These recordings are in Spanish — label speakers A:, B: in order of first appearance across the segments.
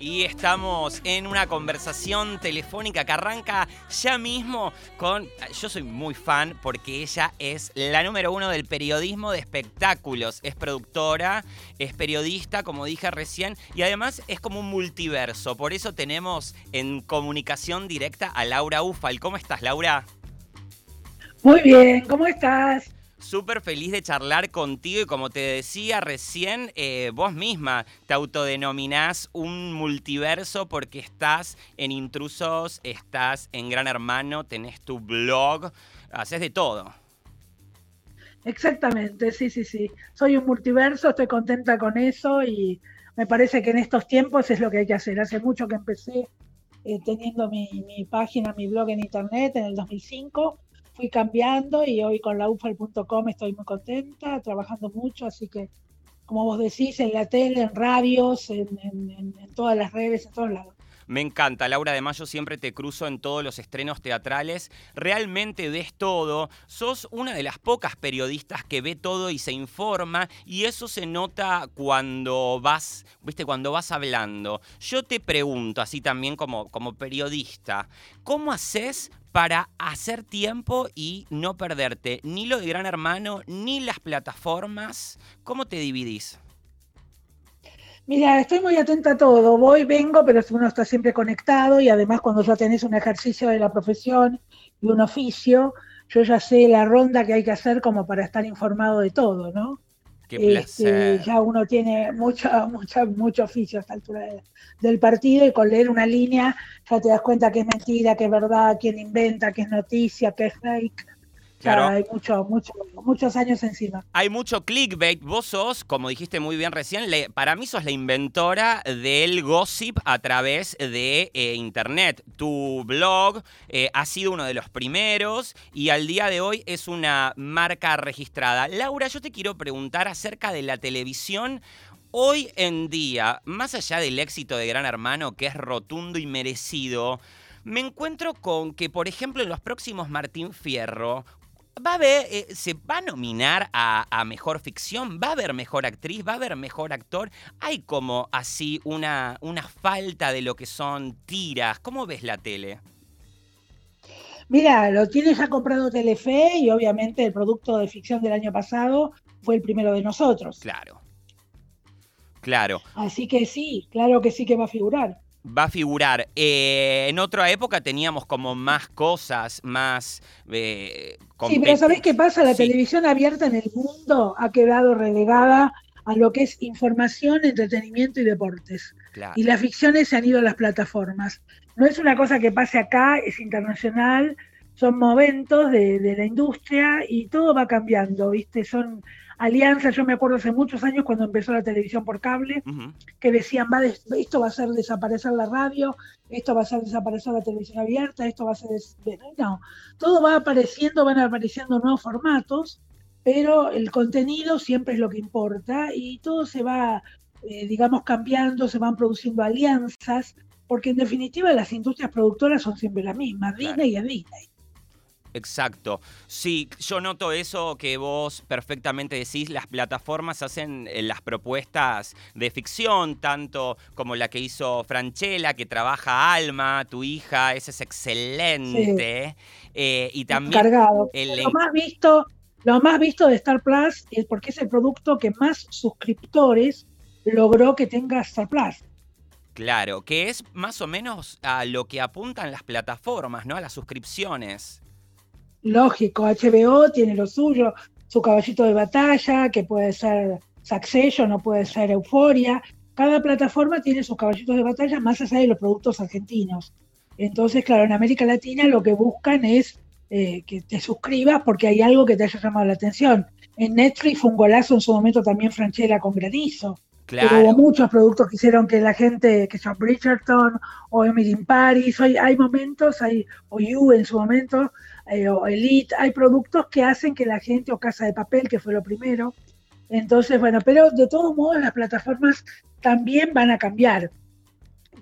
A: y estamos en una conversación telefónica que arranca ya mismo con... Yo soy muy fan porque ella es la número uno del periodismo de espectáculos. Es productora, es periodista, como dije recién, y además es como un multiverso. Por eso tenemos en comunicación directa a Laura Ufal. ¿Cómo estás, Laura?
B: Muy bien, ¿cómo estás?
A: Súper feliz de charlar contigo y como te decía recién, eh, vos misma te autodenominás un multiverso porque estás en Intrusos, estás en Gran Hermano, tenés tu blog, haces de todo.
B: Exactamente, sí, sí, sí. Soy un multiverso, estoy contenta con eso y me parece que en estos tiempos es lo que hay que hacer. Hace mucho que empecé eh, teniendo mi, mi página, mi blog en internet en el 2005 fui cambiando y hoy con laufal.com estoy muy contenta, trabajando mucho, así que como vos decís, en la tele, en radios, en, todas las redes, en todos lados.
A: Me encanta, Laura. Además, yo siempre te cruzo en todos los estrenos teatrales. Realmente ves todo. Sos una de las pocas periodistas que ve todo y se informa. Y eso se nota cuando vas, viste, cuando vas hablando. Yo te pregunto, así también como, como periodista, ¿cómo haces para hacer tiempo y no perderte ni lo de Gran Hermano ni las plataformas? ¿Cómo te dividís?
B: Mira, estoy muy atenta a todo. Voy, vengo, pero uno está siempre conectado y además cuando ya tenés un ejercicio de la profesión y un oficio, yo ya sé la ronda que hay que hacer como para estar informado de todo, ¿no?
A: Qué este,
B: ya uno tiene mucho, mucho, mucho oficio a esta altura del partido y con leer una línea ya te das cuenta que es mentira, que es verdad, quién inventa, que es noticia, que es fake Claro. hay mucho, mucho, muchos años encima.
A: Hay mucho clickbait. Vos sos, como dijiste muy bien recién, para mí sos la inventora del gossip a través de eh, Internet. Tu blog eh, ha sido uno de los primeros y al día de hoy es una marca registrada. Laura, yo te quiero preguntar acerca de la televisión. Hoy en día, más allá del éxito de Gran Hermano, que es rotundo y merecido, me encuentro con que, por ejemplo, en los próximos Martín Fierro, va a haber, eh, se va a nominar a, mejor ficción, va a haber mejor actriz, va a haber mejor actor. Hay como así una, una falta de lo que son tiras. ¿Cómo ves la tele?
B: Mira, lo tienes ya comprado Telefe y obviamente el producto de ficción del año pasado fue el primero de nosotros.
A: Claro. Claro.
B: Así que sí, claro que sí que va a figurar
A: va a figurar. Eh, en otra época teníamos como más cosas, más...
B: Eh, sí, pero ¿sabés qué pasa? La televisión abierta en el mundo ha quedado relegada a lo que es información, entretenimiento y deportes. Y las ficciones se han ido a las plataformas. No es una cosa que pase acá, es internacional, son momentos de, de la industria y todo va cambiando, ¿viste? Son Alianza, yo me acuerdo hace muchos años cuando empezó la televisión por cable, que decían, va esto va a hacer desaparecer la radio, esto va a hacer desaparecer la televisión abierta, esto va a hacer... No, todo va apareciendo, van apareciendo nuevos formatos, pero el contenido siempre es lo que importa y todo se va, eh, digamos, cambiando, se van produciendo alianzas, porque en definitiva las industrias productoras son siempre las mismas, Disney y Disney.
A: Exacto. Sí, yo noto eso que vos perfectamente decís, las plataformas hacen eh, las propuestas de ficción, tanto como la que hizo Franchella, que trabaja Alma, tu hija, ese es excelente. Eh, y también...
B: Lo más visto... Lo más visto de Star Plus es porque es el producto que más suscriptores logró que tenga Star Plus.
A: Claro, que es más o menos a lo que apuntan las plataformas, ¿no? A las suscripciones
B: lógico, HBO tiene lo suyo, su caballito de batalla, que puede ser Succession o puede ser Euforia. Cada plataforma tiene sus caballitos de batalla más allá de los productos argentinos. Entonces, claro, en América Latina lo que buscan es eh, que te suscribas porque hay algo que te haya llamado la atención. En Netflix fue un golazo en su momento también Franchella con Granizo. Claro. hubo muchos productos que hicieron que la gente, que son Bridgerton o Emily in Paris, hay, hay momentos, hay, o You en su momento, eh, o Elite, hay productos que hacen que la gente, o Casa de Papel, que fue lo primero. Entonces, bueno, pero de todos modos las plataformas también van a cambiar,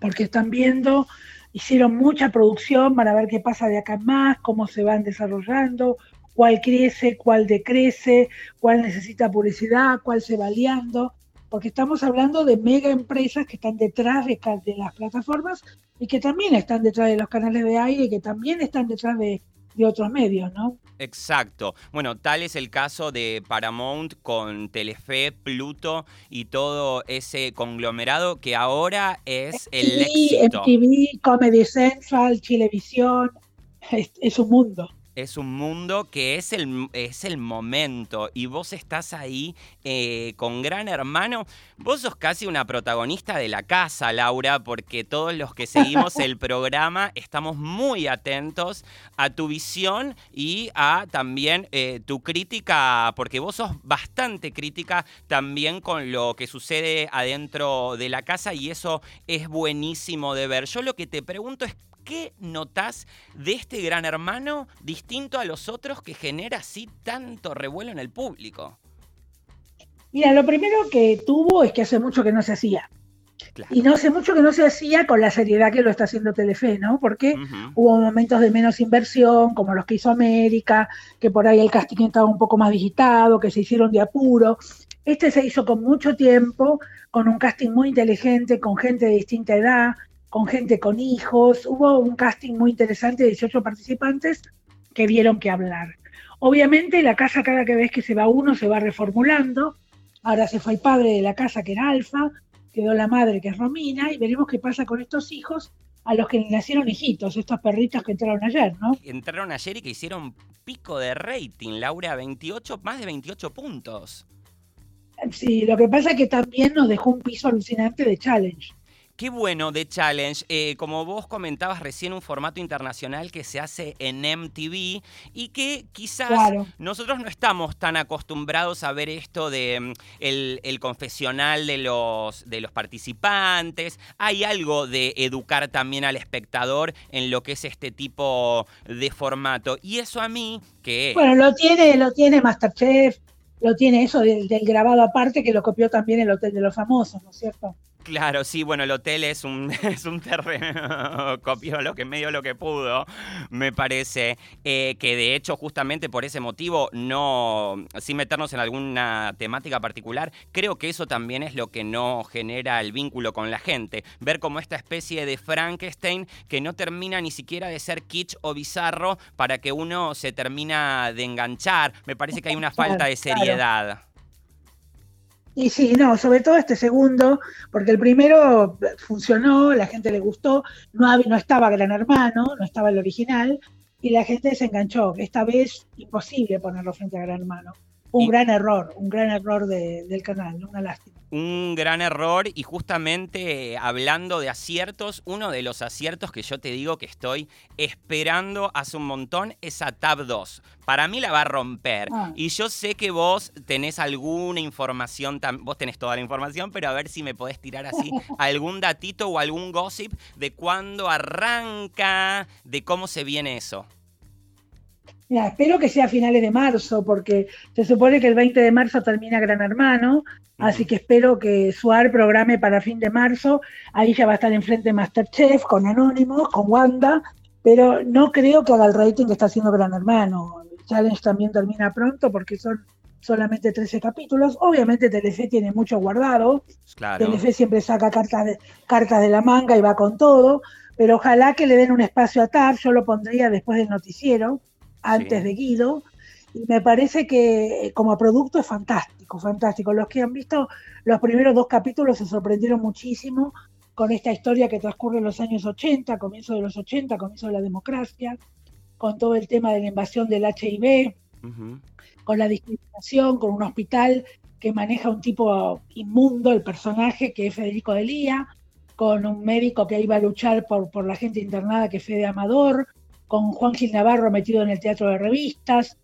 B: porque están viendo, hicieron mucha producción, van a ver qué pasa de acá en más, cómo se van desarrollando, cuál crece, cuál decrece, cuál necesita publicidad, cuál se va liando. porque estamos hablando de mega empresas que están detrás de, de las plataformas y que también están detrás de los canales de aire que también están detrás de, de otros medios, ¿no?
A: Exacto. Bueno, tal es el caso de Paramount con Telefe, Pluto y todo ese conglomerado que ahora es el éxito.
B: MTV, Comedy Central, Chilevisión, es un mundo
A: es un mundo que es el, es el momento y vos estás ahí eh, con Gran Hermano. Vos sos casi una protagonista de la casa, Laura, porque todos los que seguimos el programa estamos muy atentos a tu visión y a también eh, tu crítica, porque vos sos bastante crítica también con lo que sucede adentro de la casa y eso es buenísimo de ver. Yo lo que te pregunto es ¿Qué notas de este gran hermano distinto a los otros que genera así tanto revuelo en el público?
B: Mira, lo primero que tuvo es que hace mucho que no se hacía. Y no hace mucho que no se hacía con la seriedad que lo está haciendo Telefe, ¿no? Porque hubo momentos de menos inversión, como los que hizo América, que por ahí el casting estaba un poco más digitado, que se hicieron de apuro. Este se hizo con mucho tiempo, con un casting muy inteligente, con gente de distinta edad, con gente con hijos. Hubo un casting muy interesante de 18 participantes que vieron que hablar. Obviamente la casa cada vez que se va uno se va reformulando. Ahora se fue el padre de la casa que era Alfa, quedó la madre que es Romina y veremos qué pasa con estos hijos a los que nacieron hijitos, estos perritos que entraron ayer, ¿no?
A: Entraron ayer y que hicieron pico de rating, Laura, 28, más de 28 puntos.
B: Sí, lo que pasa es que también nos dejó un piso alucinante de challenge.
A: Qué bueno de Challenge. Eh, como vos comentabas recién, un formato internacional que se hace en MTV y que quizás nosotros no estamos tan acostumbrados a ver esto de mm, el, confesional de los, de los participantes. Hay algo de educar también al espectador en lo que es este tipo de formato. Y eso a mí, que...
B: Bueno, lo tiene, lo tiene Masterchef, lo tiene eso del, del grabado aparte que lo copió también el Hotel de los Famosos, ¿no es cierto?
A: Claro, sí, bueno, el hotel es un, es un terreno, copió lo que medio lo que pudo, me parece, eh, que de hecho justamente por ese motivo, no, sin meternos en alguna temática particular, creo que eso también es lo que no genera el vínculo con la gente, ver como esta especie de Frankenstein que no termina ni siquiera de ser kitsch o bizarro para que uno se termina de enganchar, me parece que hay una falta de seriedad.
B: Y sí, no, sobre todo este segundo, porque el primero funcionó, la gente le gustó, no, no estaba Gran Hermano, no estaba el original, y la gente se enganchó. Esta vez imposible ponerlo frente a Gran Hermano. Un gran error, un gran error del canal, una lástima
A: un gran error y justamente hablando de aciertos, uno de los aciertos que yo te digo que estoy esperando hace un montón es a Tab 2. Para mí la va a romper. Ah. Y yo sé que vos tenés alguna información, vos tenés toda la información, pero a ver si me podés tirar así algún datito o algún gossip de cuándo arranca, de cómo se viene eso.
B: Mira, espero que sea a finales de marzo, porque se supone que el 20 de marzo termina Gran Hermano, así que espero que Suar programe para fin de marzo. Ahí ya va a estar enfrente Masterchef, con Anónimos, con Wanda, pero no creo que haga el rating que está haciendo Gran Hermano. El challenge también termina pronto porque son solamente 13 capítulos. Obviamente Telefe tiene mucho guardado. Claro. Telefe siempre saca cartas de, cartas de la manga y va con todo, pero ojalá que le den un espacio a TAR, yo lo pondría después del noticiero antes de Guido, y me parece que eh, como producto es fantástico, fantástico. Los que han visto los primeros dos capítulos se sorprendieron muchísimo con esta historia que transcurre en los años 80, comienzo de los 80, comienzo de la democracia, con todo el tema de la invasión del HIV, con la discriminación, con un hospital que maneja un tipo inmundo, el personaje que es Federico Delía, con un médico que iba a luchar por, por la gente internada que es Fede Amador, con Juan Gil Navarro metido en el teatro de revistas,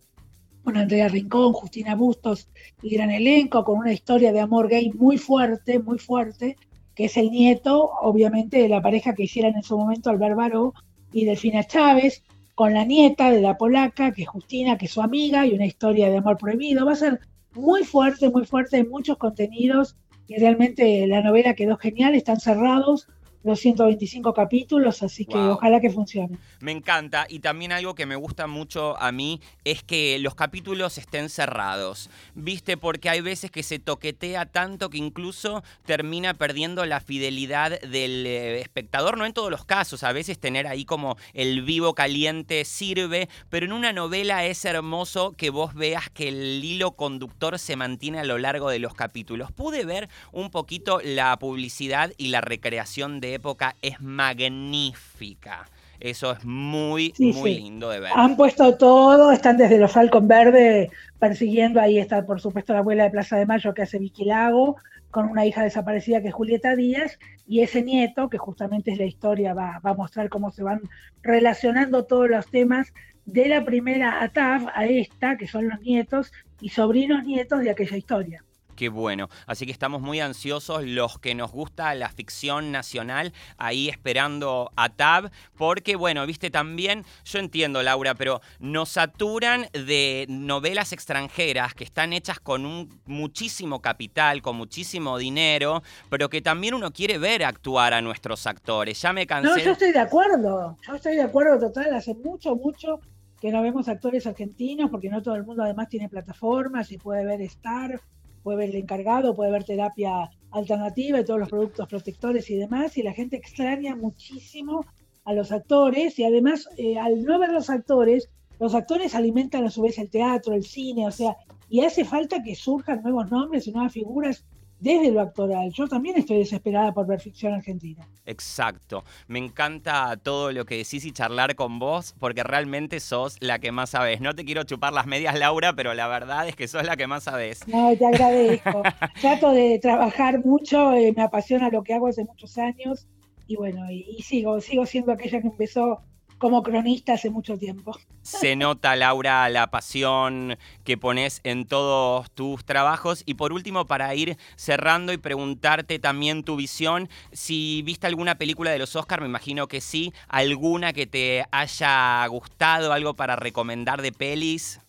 B: con Andrea Rincón, Justina Bustos y gran elenco, con una historia de amor gay muy fuerte, muy fuerte, que es el nieto, obviamente, de la pareja que hicieran en su momento Albert Baró y Delfina Chávez, con la nieta de la polaca, que es Justina, que es su amiga, y una historia de amor prohibido. Va a ser muy fuerte, muy fuerte, muchos contenidos, y realmente la novela quedó genial, están cerrados los 125 capítulos, así que ojalá que funcione.
A: Me encanta y también algo que me gusta mucho a mí es que los capítulos estén cerrados, ¿viste? Porque hay veces que se toquetea tanto que incluso termina perdiendo la fidelidad del eh, espectador, no en todos los casos, a veces tener ahí como el vivo caliente sirve, pero en una novela es hermoso que vos veas que el hilo conductor se mantiene a lo largo de los capítulos. Pude ver un poquito la publicidad y la recreación de época es magnífica. Eso es muy, muy lindo de ver.
B: Han puesto todo, están desde los Falcon Verde persiguiendo, ahí está por supuesto la abuela de Plaza de Mayo que hace Vicky Lago, con una hija desaparecida que es Julieta Díaz, y ese nieto, que justamente es la historia, va, va a mostrar cómo se van relacionando todos los temas de la primera ATAF a esta, que son los nietos y sobrinos nietos de aquella historia.
A: Qué bueno. Así que estamos muy ansiosos los que nos gusta la ficción nacional, ahí esperando a Tab, porque bueno, viste también, yo entiendo Laura, pero nos saturan de novelas extranjeras que están hechas con un muchísimo capital, con muchísimo dinero, pero que también uno quiere ver actuar a nuestros actores. Ya me cansé.
B: No, yo estoy de acuerdo, yo estoy de acuerdo total, hace mucho, mucho que no vemos actores argentinos, porque no todo el mundo además tiene plataformas y puede ver Star puede ver el encargado, puede ver terapia alternativa y todos los productos protectores y demás, y la gente extraña muchísimo a los actores y además eh, al no ver los actores, los actores alimentan a su vez el teatro, el cine, o sea, y hace falta que surjan nuevos nombres y nuevas figuras desde lo actoral. Yo también estoy desesperada por ver ficción argentina.
A: Exacto. Me encanta todo lo que decís y charlar con vos porque realmente sos la que más sabes. No te quiero chupar las medias, Laura, pero la verdad es que sos la que más sabes.
B: No, te agradezco. Trato de trabajar mucho, eh, me apasiona lo que hago hace muchos años y bueno, y sigo, sigo siendo aquella que empezó como cronista hace mucho tiempo.
A: Se nota, Laura, la pasión que pones en todos tus trabajos. Y por último, para ir cerrando y preguntarte también tu visión, si viste alguna película de los Oscars, me imagino que sí, alguna que te haya gustado, algo para recomendar de pelis.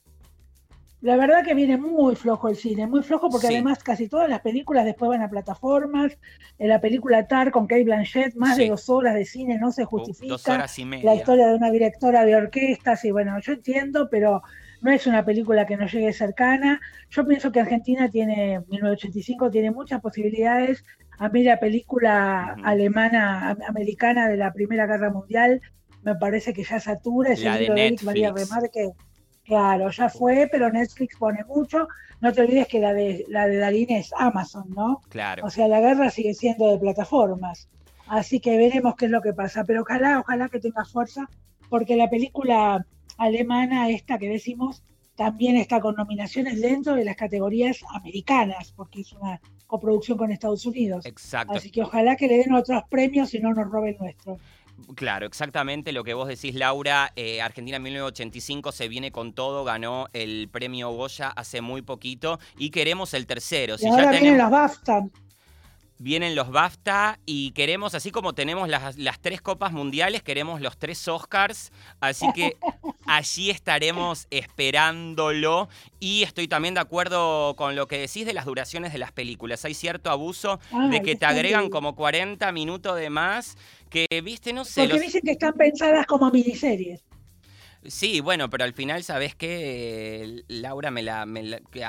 B: La verdad que viene muy flojo el cine, muy flojo porque además casi todas las películas después van a plataformas. En la película Tar con Kate Blanchett, más de dos horas de cine no se justifica. Dos horas y media. La historia de una directora de orquestas y bueno, yo entiendo, pero no es una película que nos llegue cercana. Yo pienso que Argentina tiene, 1985, tiene muchas posibilidades. A mí la película alemana, americana de la Primera Guerra Mundial, me parece que ya satura. Es el libro de Eric María Remarque Claro, ya fue, pero Netflix pone mucho. No te olvides que la de la de Darín es Amazon, ¿no?
A: Claro.
B: O sea, la guerra sigue siendo de plataformas. Así que veremos qué es lo que pasa. Pero ojalá, ojalá que tenga fuerza, porque la película alemana esta que decimos también está con nominaciones dentro de las categorías americanas, porque es una coproducción con Estados Unidos.
A: Exacto.
B: Así que ojalá que le den otros premios y no nos roben nuestro.
A: Claro, exactamente lo que vos decís, Laura. Eh, Argentina en 1985 se viene con todo, ganó el premio Goya hace muy poquito y queremos el tercero.
B: Si ahora ya vienen los BAFTA.
A: Vienen los BAFTA y queremos, así como tenemos las, las tres copas mundiales, queremos los tres Oscars. Así que allí estaremos esperándolo. Y estoy también de acuerdo con lo que decís de las duraciones de las películas. Hay cierto abuso ah, de que te agregan como 40 minutos de más que, viste, no sé.
B: Porque dicen que están pensadas como miniseries.
A: Sí, bueno, pero al final, ¿sabes qué? Laura, me la,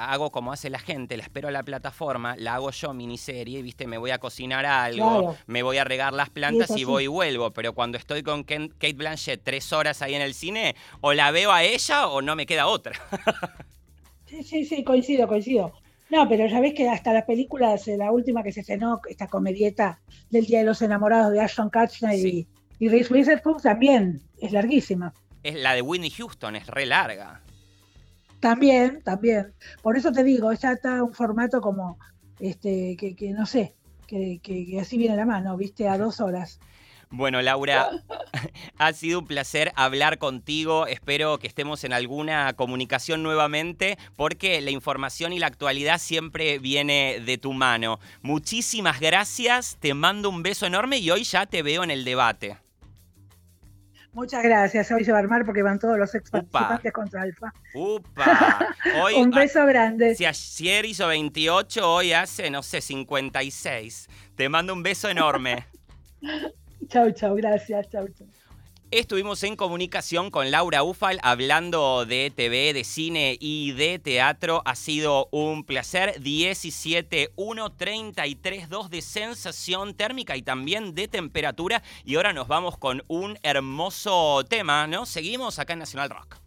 A: hago como hace la gente, la espero a la plataforma, la hago yo miniserie, ¿viste? Me voy a cocinar algo, me voy a regar las plantas y, voy y vuelvo. Pero cuando estoy con Kate Blanchett tres horas ahí en el cine, o la veo a ella o no me queda otra.
B: sí, sí, sí, coincido, coincido. No, pero ya ves que hasta las películas, la última que se cenó, esta comedieta del Día de los Enamorados de Ashton Kutcher y, y Reese Witherspoon también es larguísima.
A: Es la de Whitney Houston, es re larga.
B: También, también. Por eso te digo, ya está un formato como, este, que, que no sé, que, que, así viene la mano, viste, a dos horas.
A: Bueno, Laura, ha sido un placer hablar contigo. Espero que estemos en alguna comunicación nuevamente, porque la información y la actualidad siempre viene de tu mano. Muchísimas gracias, te mando un beso enorme y hoy ya te veo en el debate.
B: Muchas gracias. Hoy se va a armar porque van todos los ex participantes contra Alfa.
A: ¡Upa!
B: un beso grande.
A: Si ayer hizo 28, hoy hace, no sé, 56. Te mando un beso enorme.
B: chau, chau, gracias, chau, chau.
A: Estuvimos en comunicación con Laura Ufal hablando de TV, de cine y de teatro. Ha sido un placer. 17, 1, 33, 2 de sensación térmica y también de temperatura. Y ahora nos vamos con un hermoso tema, ¿no? Seguimos acá en Nacional Rock.